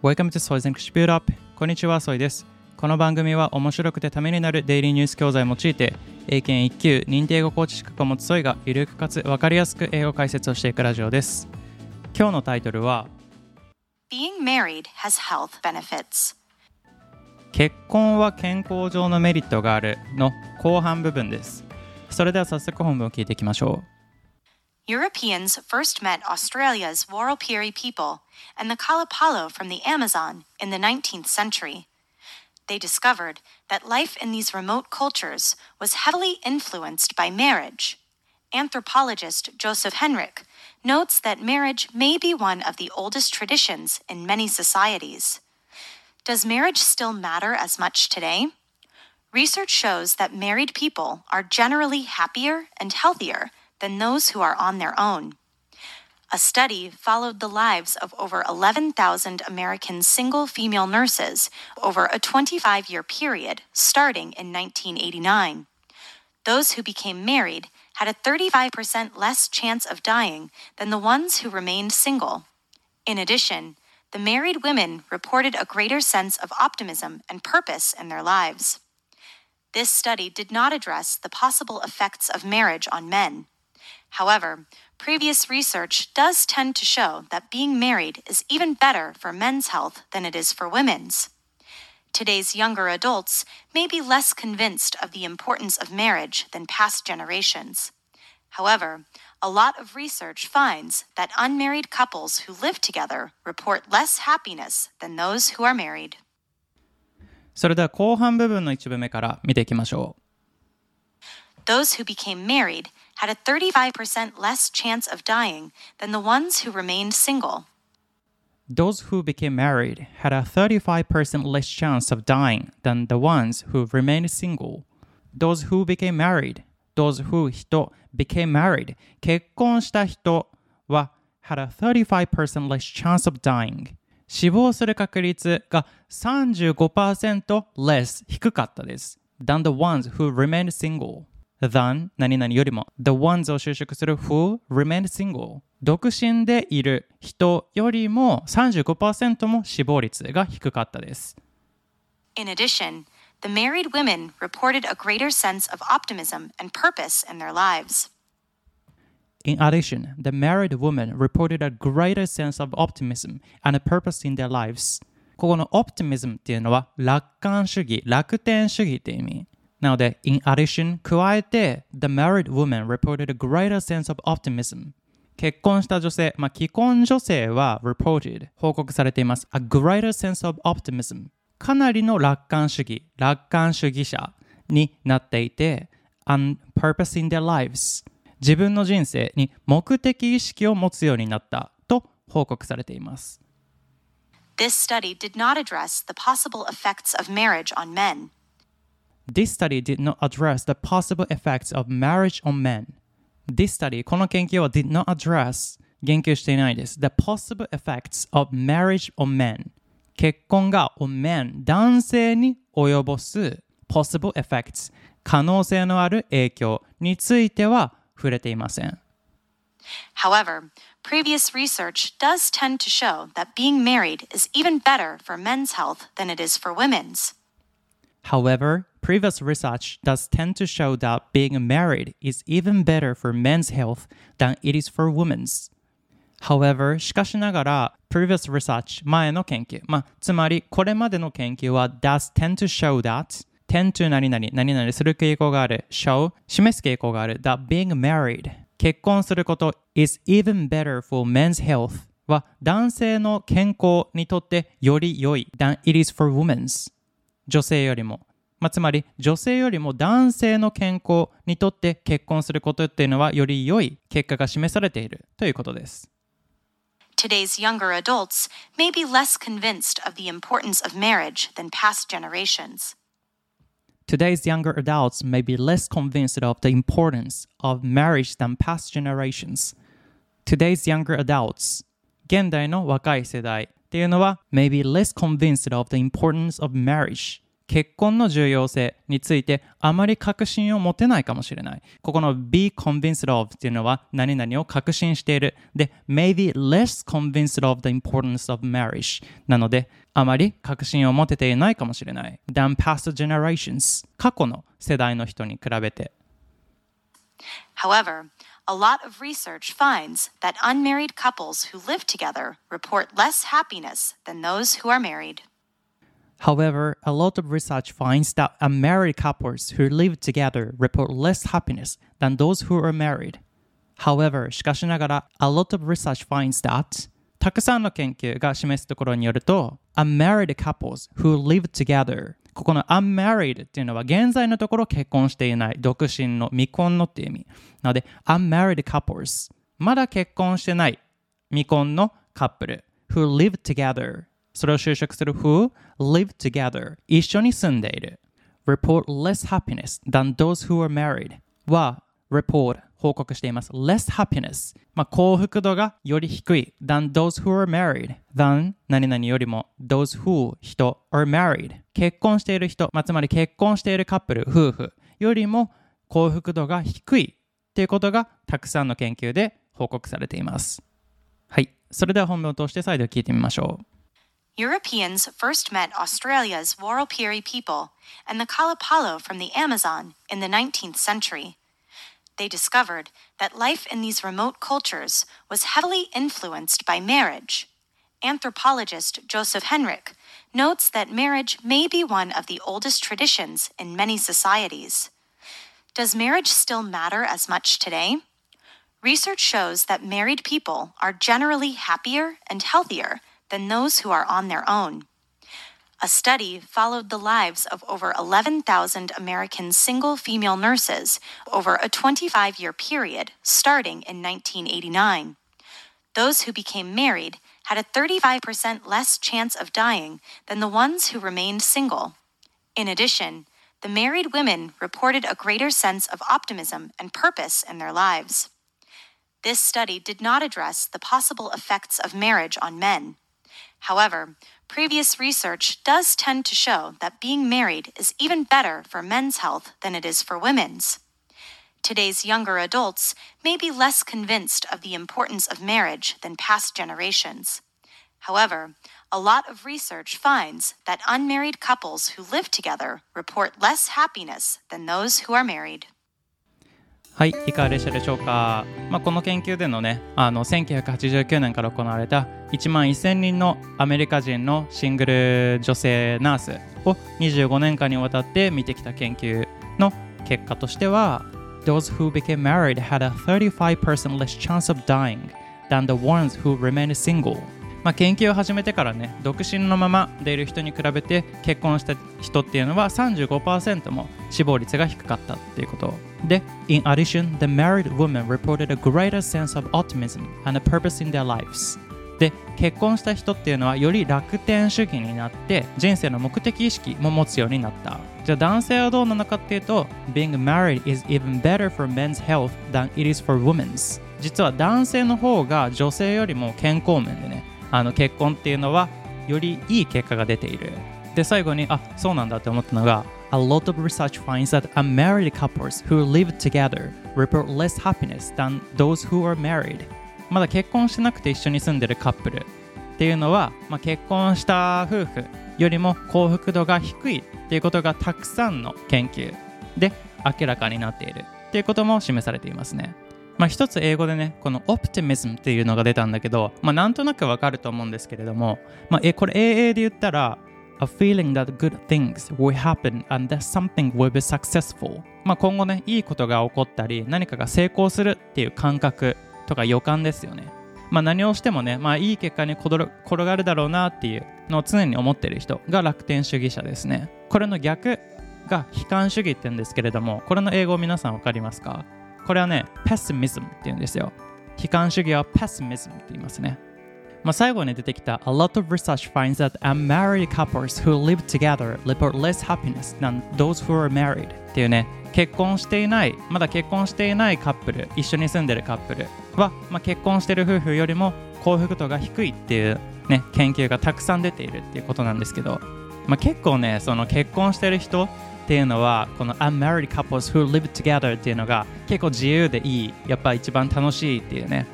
Welcome to Soy's English Build Up こんにちは、ソイです。この番組は面白くてためになるデイリーニュース教材を用いて、英検1級認定英語コーチ資格を持つソイがゆるくかつわかりやすく英語解説をしていくラジオです。今日のタイトルは、Being married has health benefits. 結婚は健康上のメリットがあるの後半部分です。それでは早速本文を聞いていきましょう。Europeans first met Australia's Warlpiri people and the Kalapalo from the Amazon in the 19th century. They discovered that life in these remote cultures was heavily influenced by marriage. Anthropologist Joseph Henrich notes that marriage may be one of the oldest traditions in many societies. Does marriage still matter as much today? Research shows that married people are generally happier and healthier than those who are on their own. A study followed the lives of over 11,000 American single female nurses over a 25 year period starting in 1989. Those who became married had a 35% less chance of dying than the ones who remained single. In addition, the married women reported a greater sense of optimism and purpose in their lives. This study did not address the possible effects of marriage on men. However, previous research does tend to show that being married is even better for men's health than it is for women's. Today's younger adults may be less convinced of the importance of marriage than past generations. However, a lot of research finds that unmarried couples who live together report less happiness than those who are married. それでは後半部分の一部目から見ていきましょう。 Those who became married had a 35% less chance of dying than the ones who remained single. Those who became married had a 35% less chance of dying than the ones who remained single. Those who became married, those who 人 became married 結婚した人は had a 35% less chance of dying 死亡する確率が35% less 低かったです than the ones who remained single Than 何々よりも the ones を修飾する who remained single 独身でいる人よりも35%も死亡率が低かったです In addition, the married women reported a greater sense of optimism and purpose in their lives. In addition, the married woman reported a greater sense of optimism and a purpose in their lives. ここの optimism っていうのは楽観主義、楽天主義って意味。なので、in addition 加えて、the married woman reported a greater sense of optimism. 結婚した女性、まあ、既婚女性は reported 報告されています。a greater sense of optimism かなりの楽観主義、楽観主義者になっていて、and purpose in their lives 自分の人生に目的意識を持つようになったと報告されています。This study did not address the possible effects of marriage on men. This study did not address the possible effects of marriage on men. This study, この研究は did not address 言及していないです。The possible effects of marriage on men. 結婚が on men 男性に及ぼす possible effects 可能性のある影響については触れていません。 However, previous research does tend to show that being married is even better for men's health than it is for women's. However, previous research does tend to show that being married is even better for men's health than it is for women's. However, しかしながら、previous research 前の研究、まあ、つまりこれまでの研究は does tend to show that tend to 何々何々する傾向がある show 示す傾向がある that being married 結婚すること is even better for men's health は男性の健康にとってより良い than it is for women's 女性よりも、まあ、つまり女性よりも男性の健康にとって結婚することっていうのはより良い結果が示されているということです。Today's younger adults may be less convinced of the importance of marriage than past generations. Today's younger adults may be less convinced of the importance of marriage than past generations. Today's younger adults 現代の若い世代っていうのは may be less convinced of the importance of marriage 結婚の重要性についてあまり確信を持てないかもしれない。ここの be convinced of っていうのは何々を確信している。で、maybe less convinced of the importance of marriage なので、あまり確信を持てていないかもしれない。than past generations 過去の世代の人に比べて。However, a lot of research finds that unmarried couples who live together report less happiness than those who are married. However, a lot of research finds that unmarried couples who live together report less happiness than those who are married. However, しかしながら、a lot of research finds that たくさんの研究が示すところによると、unmarried couples who live together ここの unmarried っていうのは現在のところ結婚していない独身の未婚のっていう意味。なので unmarried couples まだ結婚してない未婚のカップル who live together それを就職する who live together 一緒に住んでいる report less happiness than those who are married は report 報告しています。less happiness、まあ、幸福度がより低い than those who are married than 何々よりも those who 人 are married 結婚している人、まあ、つまり結婚しているカップル夫婦よりも幸福度が低いということがたくさんの研究で報告されています。はい。それでは本文を通して再度聞いてみましょう。Europeans first met Australia's Warlpiri people and the Kalapalo from the Amazon in the 19th century. They discovered that life in these remote cultures was heavily influenced by marriage. Anthropologist Joseph Henrich notes that marriage may be one of the oldest traditions in many societies. Does marriage still matter as much today? Research shows that married people are generally happier and healthier than those who are on their own. A study followed the lives of over 11,000 American single female nurses over a 25 year period starting in 1989. Those who became married had a 35% less chance of dying than the ones who remained single. In addition, the married women reported a greater sense of optimism and purpose in their lives. This study did not address the possible effects of marriage on men. However, previous research does tend to show that being married is even better for men's health than it is for women's. Today's younger adults may be less convinced of the importance of marriage than past generations. However, a lot of research finds that unmarried couples who live together report less happiness than those who are married. はい、いかがでしたでしょうか、まあ、この研究でのねあの1989年から行われた1万1000人のアメリカ人のシングル女性ナースを25年間にわたって見てきた研究の結果としては Those who became married had a 35% less chance of dying than the ones who remained single. まあ、研究を始めてからね独身のままでいる人に比べて結婚した人っていうのは35%も死亡率が低かったっていうことで In addition, the married women reported a greater sense of optimism and a purpose in their lives で結婚した人っていうのはより楽天主義になって人生の目的意識も持つようになったじゃあ男性はどうなのかっていうと Being married is even better for men's health than it is for women's 実は男性の方が女性よりも健康面でねあの結婚っていうのはよりいい結果が出ている。で、最後に、あ、そうなんだって思ったのが、A lot of research finds that unmarried couples who live together report less happiness than those who are married. まだ結婚してなくて一緒に住んでるカップルっていうのは、まあ、結婚した夫婦よりも幸福度が低いっていうことがたくさんの研究で明らかになっているっていうことも示されていますね。まあ、一つ英語でね、この optimism っていうのが出たんだけど、まあ、なんとなくわかると思うんですけれども、まあ、これ AA で言ったら、a feeling that good things will happen and that something will be successful。まあ、今後ね、いいことが起こったり、何かが成功するっていう感覚とか予感ですよね。まあ、何をしてもね、まあ、いい結果に転がるだろうなっていうのを常に思ってる人が楽天主義者ですね。これの逆が悲観主義って言うんですけれども、これの英語皆さんわかりますか？これはね、pessimism って言うんですよ。悲観主義は pessimism って言いますね。まあ、最後に出てきた A lot of research finds that unmarried couples who live together report less happiness than those who are married っていうね結婚していないまだ結婚していないカップル一緒に住んでるカップルは、まあ、結婚してる夫婦よりも幸福度が低いっていうね研究がたくさん出ているっていうことなんですけどまあ、結構ねその結婚してる人っていうのはこの unmarried couples who live together っていうのが結構自由でいいやっぱ一番楽しいっていうね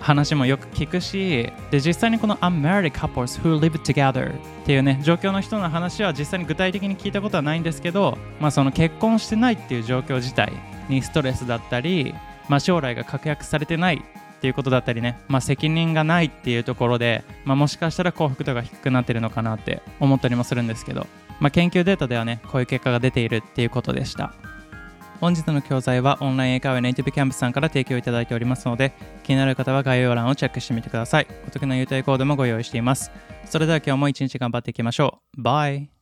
話もよく聞くしで実際にこの unmarried couples who live together っていうね状況の人の話は実際に具体的に聞いたことはないんですけど、まあ、その結婚してないっていう状況自体にストレスだったり、まあ、将来が確約されてないっていうことだったりね、まあ、責任がないっていうところで、まあ、もしかしたら幸福度が低くなってるのかなって思ったりもするんですけど、まあ、研究データではねこういう結果が出ているっていうことでした。本日の教材はオンライン英会話ネイティブキャンプさんから提供いただいておりますので気になる方は概要欄をチェックしてみてください。お得な優待コードもご用意しています。それでは今日も一日頑張っていきましょう。バイ。